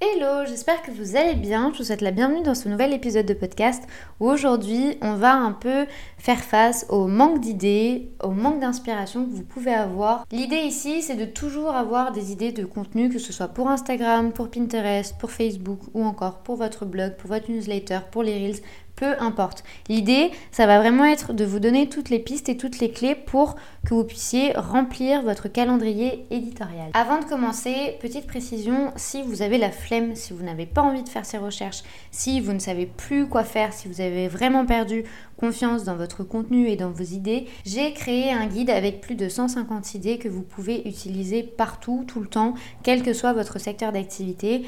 Hello, j'espère que vous allez bien. Je vous souhaite la bienvenue dans ce nouvel épisode de podcast où aujourd'hui on va un peu faire face au manque d'idées, au manque d'inspiration que vous pouvez avoir. L'idée ici c'est de toujours avoir des idées de contenu, que ce soit pour Instagram, pour Pinterest, pour Facebook ou encore pour votre blog, pour votre newsletter, pour les Reels, peu importe. L'idée, ça va vraiment être de vous donner toutes les pistes et toutes les clés pour que vous puissiez remplir votre calendrier éditorial. Avant de commencer, petite précision, si vous avez la flemme, si vous n'avez pas envie de faire ces recherches, si vous ne savez plus quoi faire, si vous avez vraiment perdu confiance dans votre contenu et dans vos idées, j'ai créé un guide avec plus de 150 idées que vous pouvez utiliser partout, tout le temps, quel que soit votre secteur d'activité.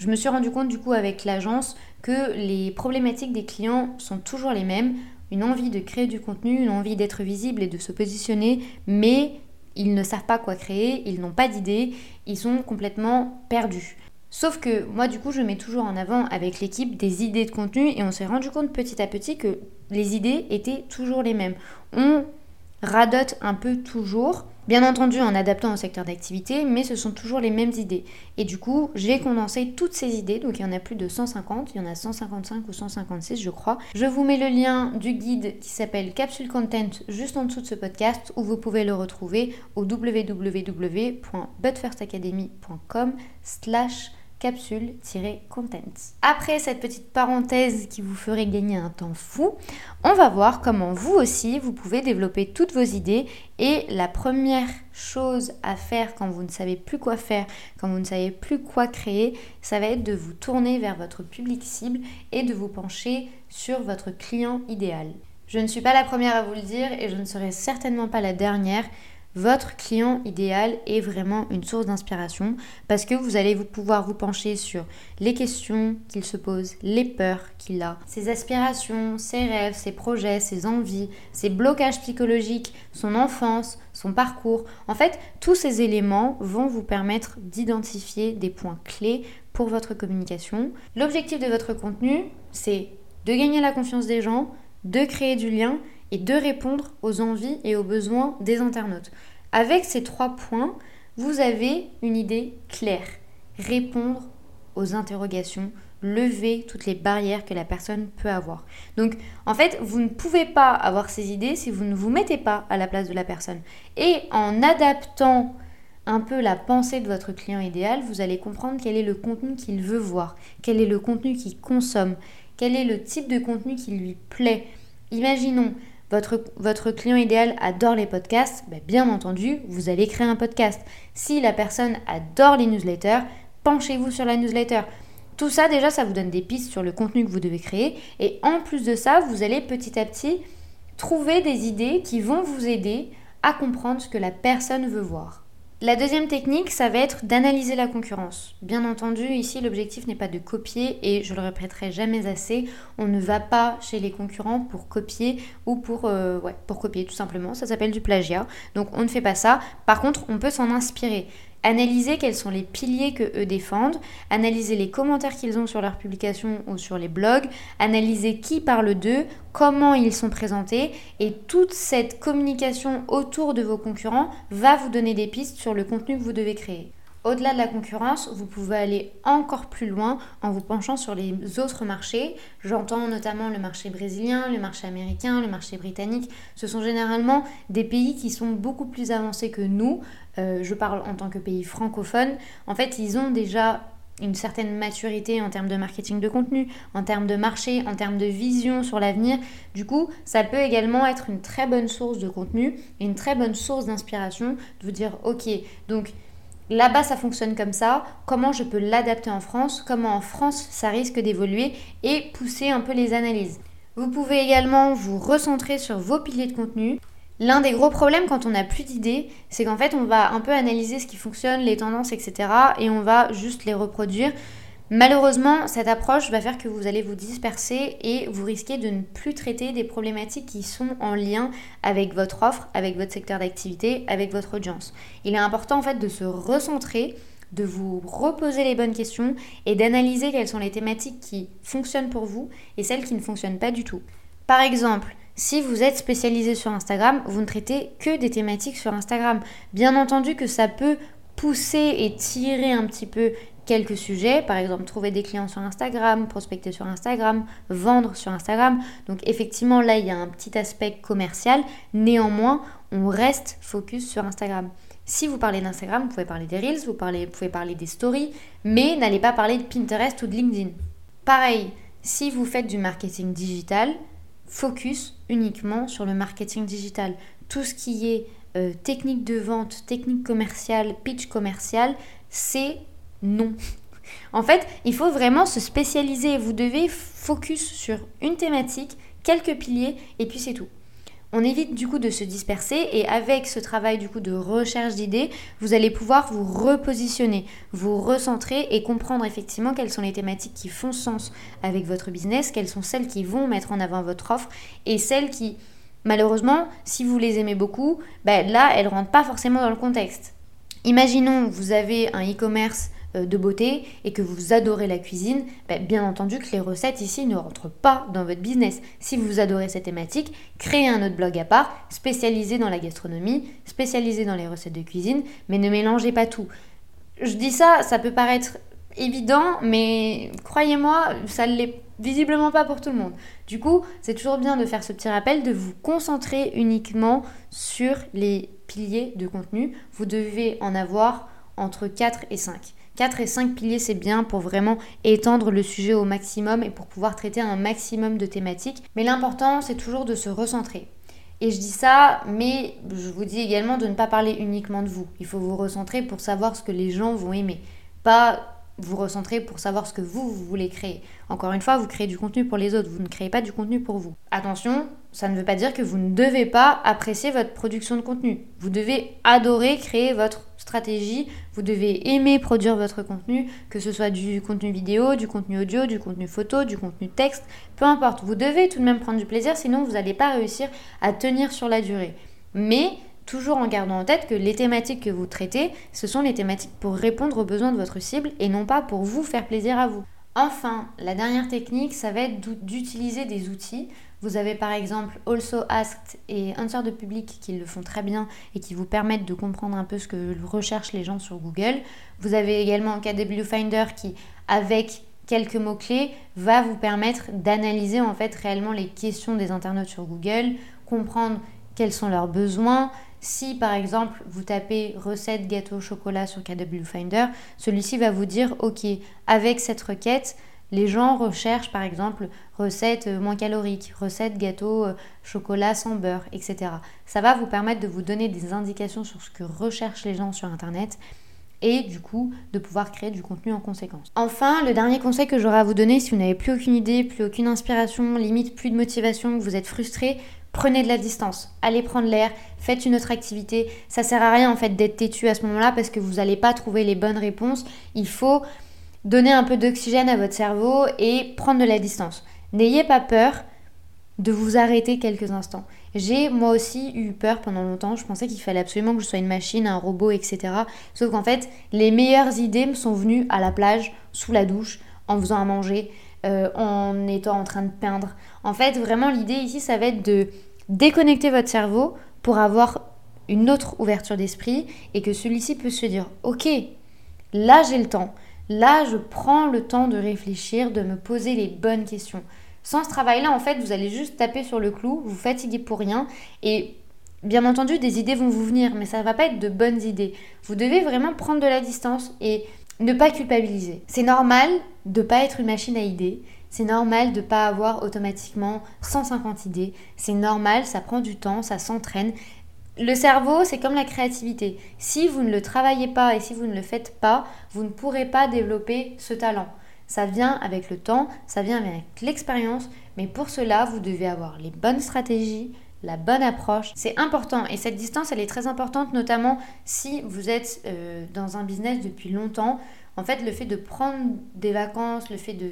Je me suis rendu compte du coup avec l'agence que les problématiques des clients sont toujours les mêmes. Une envie de créer du contenu, une envie d'être visible et de se positionner, mais ils ne savent pas quoi créer, ils n'ont pas d'idée, ils sont complètement perdus. Sauf que moi du coup je mets toujours en avant avec l'équipe des idées de contenu et on s'est rendu compte petit à petit que les idées étaient toujours les mêmes. Radote un peu toujours, bien entendu en adaptant au secteur d'activité, mais ce sont toujours les mêmes idées. Et du coup, j'ai condensé toutes ces idées, donc il y en a plus de 150, il y en a 155 ou 156 je crois. Je vous mets le lien du guide qui s'appelle Capsule Content juste en dessous de ce podcast, où vous pouvez le retrouver au www.butfirstacademy.com slash capsule-content. Après cette petite parenthèse qui vous ferait gagner un temps fou, on va voir comment vous aussi vous pouvez développer toutes vos idées et la première chose à faire quand vous ne savez plus quoi faire, quand vous ne savez plus quoi créer, ça va être de vous tourner vers votre public cible et de vous pencher sur votre client idéal. Je ne suis pas la première à vous le dire et je ne serai certainement pas la dernière. Votre client idéal est vraiment une source d'inspiration parce que vous allez pouvoir vous pencher sur les questions qu'il se pose, les peurs qu'il a, ses aspirations, ses rêves, ses projets, ses envies, ses blocages psychologiques, son enfance, son parcours. En fait, tous ces éléments vont vous permettre d'identifier des points clés pour votre communication. L'objectif de votre contenu, c'est de gagner la confiance des gens, de créer du lien et de répondre aux envies et aux besoins des internautes. Avec ces trois points, vous avez une idée claire. Répondre aux interrogations, lever toutes les barrières que la personne peut avoir. Donc en fait, vous ne pouvez pas avoir ces idées si vous ne vous mettez pas à la place de la personne. Et en adaptant un peu la pensée de votre client idéal, vous allez comprendre quel est le contenu qu'il veut voir, quel est le contenu qu'il consomme, quel est le type de contenu qui lui plaît. Imaginons, votre, client idéal adore les podcasts, ben, bien entendu, vous allez créer un podcast. Si la personne adore les newsletters, penchez-vous sur la newsletter. Tout ça, déjà, ça vous donne des pistes sur le contenu que vous devez créer. Et en plus de ça, vous allez petit à petit trouver des idées qui vont vous aider à comprendre ce que la personne veut voir. La deuxième technique, ça va être d'analyser la concurrence. Bien entendu, ici, l'objectif n'est pas de copier et je le répéterai jamais assez, on ne va pas chez les concurrents pour copier ou pour, euh, copier tout simplement. Ça s'appelle du plagiat. Donc on ne fait pas ça. Par contre, on peut s'en inspirer. Analyser quels sont les piliers que eux défendent, analyser les commentaires qu'ils ont sur leurs publications ou sur les blogs, analyser qui parle d'eux, comment ils sont présentés et toute cette communication autour de vos concurrents va vous donner des pistes sur le contenu que vous devez créer. Au-delà de la concurrence, vous pouvez aller encore plus loin en vous penchant sur les autres marchés. J'entends notamment le marché brésilien, le marché américain, le marché britannique. Ce sont généralement des pays qui sont beaucoup plus avancés que nous. Euh, je parle en tant que pays francophone. En fait, ils ont déjà une certaine maturité en termes de marketing de contenu, en termes de marché, en termes de vision sur l'avenir. Du coup, ça peut également être une très bonne source de contenu et une très bonne source d'inspiration de vous dire, ok, donc Là-bas, ça fonctionne comme ça. Comment je peux l'adapter en France? Comment en France, ça risque d'évoluer et pousser un peu les analyses? Vous pouvez également vous recentrer sur vos piliers de contenu. L'un des gros problèmes quand on n'a plus d'idées, c'est qu'en fait, on va un peu analyser ce qui fonctionne, les tendances, etc. et on va juste les reproduire. Malheureusement, cette approche va faire que vous allez vous disperser et vous risquez de ne plus traiter des problématiques qui sont en lien avec votre offre, avec votre secteur d'activité, avec votre audience. Il est important en fait de se recentrer, de vous reposer les bonnes questions et d'analyser quelles sont les thématiques qui fonctionnent pour vous et celles qui ne fonctionnent pas du tout. Par exemple, si vous êtes spécialisé sur Instagram, vous ne traitez que des thématiques sur Instagram. Bien entendu que ça peut pousser et tirer un petit peu quelques sujets, par exemple trouver des clients sur Instagram, prospecter sur Instagram, vendre sur Instagram. Donc effectivement là il y a un petit aspect commercial, néanmoins on reste focus sur Instagram. Si vous parlez d'Instagram, vous pouvez parler des Reels, vous, pouvez parler des stories, mais n'allez pas parler de Pinterest ou de LinkedIn. Pareil, si vous faites du marketing digital, focus uniquement sur le marketing digital. Tout ce qui est euh, technique de vente, technique commerciale, pitch commercial, c'est non. En fait, il faut vraiment se spécialiser. Vous devez focus sur une thématique, quelques piliers, et puis c'est tout. On évite du coup de se disperser et avec ce travail du coup de recherche d'idées, vous allez pouvoir vous repositionner, vous recentrer et comprendre effectivement quelles sont les thématiques qui font sens avec votre business, quelles sont celles qui vont mettre en avant votre offre et celles qui, malheureusement, si vous les aimez beaucoup, ben là, elles ne rentrent pas forcément dans le contexte. Imaginons, vous avez un e-commerce de beauté et que vous adorez la cuisine, ben, bien entendu que les recettes ici ne rentrent pas dans votre business. Si vous adorez cette thématique, créez un autre blog à part, spécialisé dans la gastronomie, spécialisé dans les recettes de cuisine, mais ne mélangez pas tout. Je dis ça, ça peut paraître évident, mais croyez-moi, ça ne l'est visiblement pas pour tout le monde. Du coup, c'est toujours bien de faire ce petit rappel, de vous concentrer uniquement sur les piliers de contenu. Vous devez en avoir entre 4 et 5. 4 et 5 piliers, c'est bien pour vraiment étendre le sujet au maximum et pour pouvoir traiter un maximum de thématiques. Mais l'important, c'est toujours de se recentrer. Et je dis ça, mais je vous dis également de ne pas parler uniquement de vous. Il faut vous recentrer pour savoir ce que les gens vont aimer. Pas vous recentrer pour savoir ce que vous, vous voulez créer. Encore une fois, vous créez du contenu pour les autres, vous ne créez pas du contenu pour vous. Attention, ça ne veut pas dire que vous ne devez pas apprécier votre production de contenu. Vous devez adorer créer votre stratégie, vous devez aimer produire votre contenu, que ce soit du contenu vidéo, du contenu audio, du contenu photo, du contenu texte, peu importe. Vous devez tout de même prendre du plaisir, sinon vous n'allez pas réussir à tenir sur la durée. Mais toujours en gardant en tête que les thématiques que vous traitez, ce sont les thématiques pour répondre aux besoins de votre cible et non pas pour vous faire plaisir à vous. Enfin, la dernière technique, ça va être d'utiliser des outils. Vous avez par exemple Also Asked et Answer de Public qui le font très bien et qui vous permettent de comprendre un peu ce que recherchent les gens sur Google. Vous avez également KW Finder qui, avec quelques mots-clés, va vous permettre d'analyser en fait réellement les questions des internautes sur Google, comprendre quels sont leurs besoins, si par exemple vous tapez recette gâteau au chocolat sur KW Finder, celui-ci va vous dire ok, avec cette requête, les gens recherchent par exemple recettes euh, moins caloriques, recettes gâteau euh, chocolat sans beurre, etc. Ça va vous permettre de vous donner des indications sur ce que recherchent les gens sur Internet et du coup de pouvoir créer du contenu en conséquence. Enfin, le dernier conseil que j'aurai à vous donner si vous n'avez plus aucune idée, plus aucune inspiration, limite plus de motivation, que vous êtes frustré, prenez de la distance, allez prendre l'air, faites une autre activité. Ça sert à rien en fait d'être têtu à ce moment-là parce que vous n'allez pas trouver les bonnes réponses. Il faut donner un peu d'oxygène à votre cerveau et prendre de la distance. N'ayez pas peur de vous arrêter quelques instants. J'ai moi aussi eu peur pendant longtemps, je pensais qu'il fallait absolument que je sois une machine, un robot, etc. Sauf qu'en fait, les meilleures idées me sont venues à la plage, sous la douche, en faisant à manger, euh, en étant en train de peindre. En fait, vraiment, l'idée ici, ça va être de déconnecter votre cerveau pour avoir une autre ouverture d'esprit et que celui-ci peut se dire, ok, là j'ai le temps, là je prends le temps de réfléchir, de me poser les bonnes questions. Sans ce travail-là, en fait, vous allez juste taper sur le clou, vous fatiguez pour rien et Bien entendu, des idées vont vous venir, mais ça ne va pas être de bonnes idées. Vous devez vraiment prendre de la distance et ne pas culpabiliser. C'est normal de ne pas être une machine à idées. C'est normal de ne pas avoir automatiquement 150 idées. C'est normal, ça prend du temps, ça s'entraîne. Le cerveau, c'est comme la créativité. Si vous ne le travaillez pas et si vous ne le faites pas, vous ne pourrez pas développer ce talent. Ça vient avec le temps, ça vient avec l'expérience, mais pour cela, vous devez avoir les bonnes stratégies, la bonne approche. C'est important et cette distance, elle est très importante, notamment si vous êtes euh, dans un business depuis longtemps. En fait, le fait de prendre des vacances, le fait de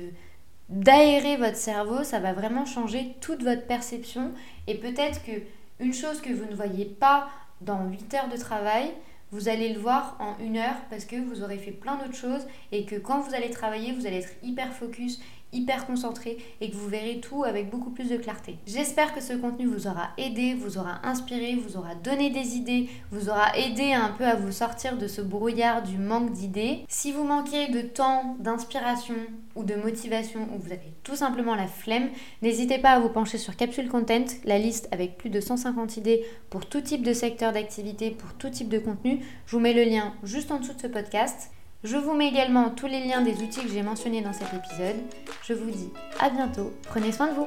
d'aérer votre cerveau, ça va vraiment changer toute votre perception et peut-être que une chose que vous ne voyez pas dans 8 heures de travail, vous allez le voir en une heure parce que vous aurez fait plein d'autres choses et que quand vous allez travailler, vous allez être hyper focus, hyper concentré et que vous verrez tout avec beaucoup plus de clarté. J'espère que ce contenu vous aura aidé, vous aura inspiré, vous aura donné des idées, vous aura aidé un peu à vous sortir de ce brouillard du manque d'idées. Si vous manquez de temps, d'inspiration ou de motivation ou vous avez tout simplement la flemme, n'hésitez pas à vous pencher sur Capsule Content, la liste avec plus de 150 idées pour tout type de secteur d'activité, pour tout type de contenu. Je vous mets le lien juste en dessous de ce podcast. Je vous mets également tous les liens des outils que j'ai mentionnés dans cet épisode. Je vous dis à bientôt, prenez soin de vous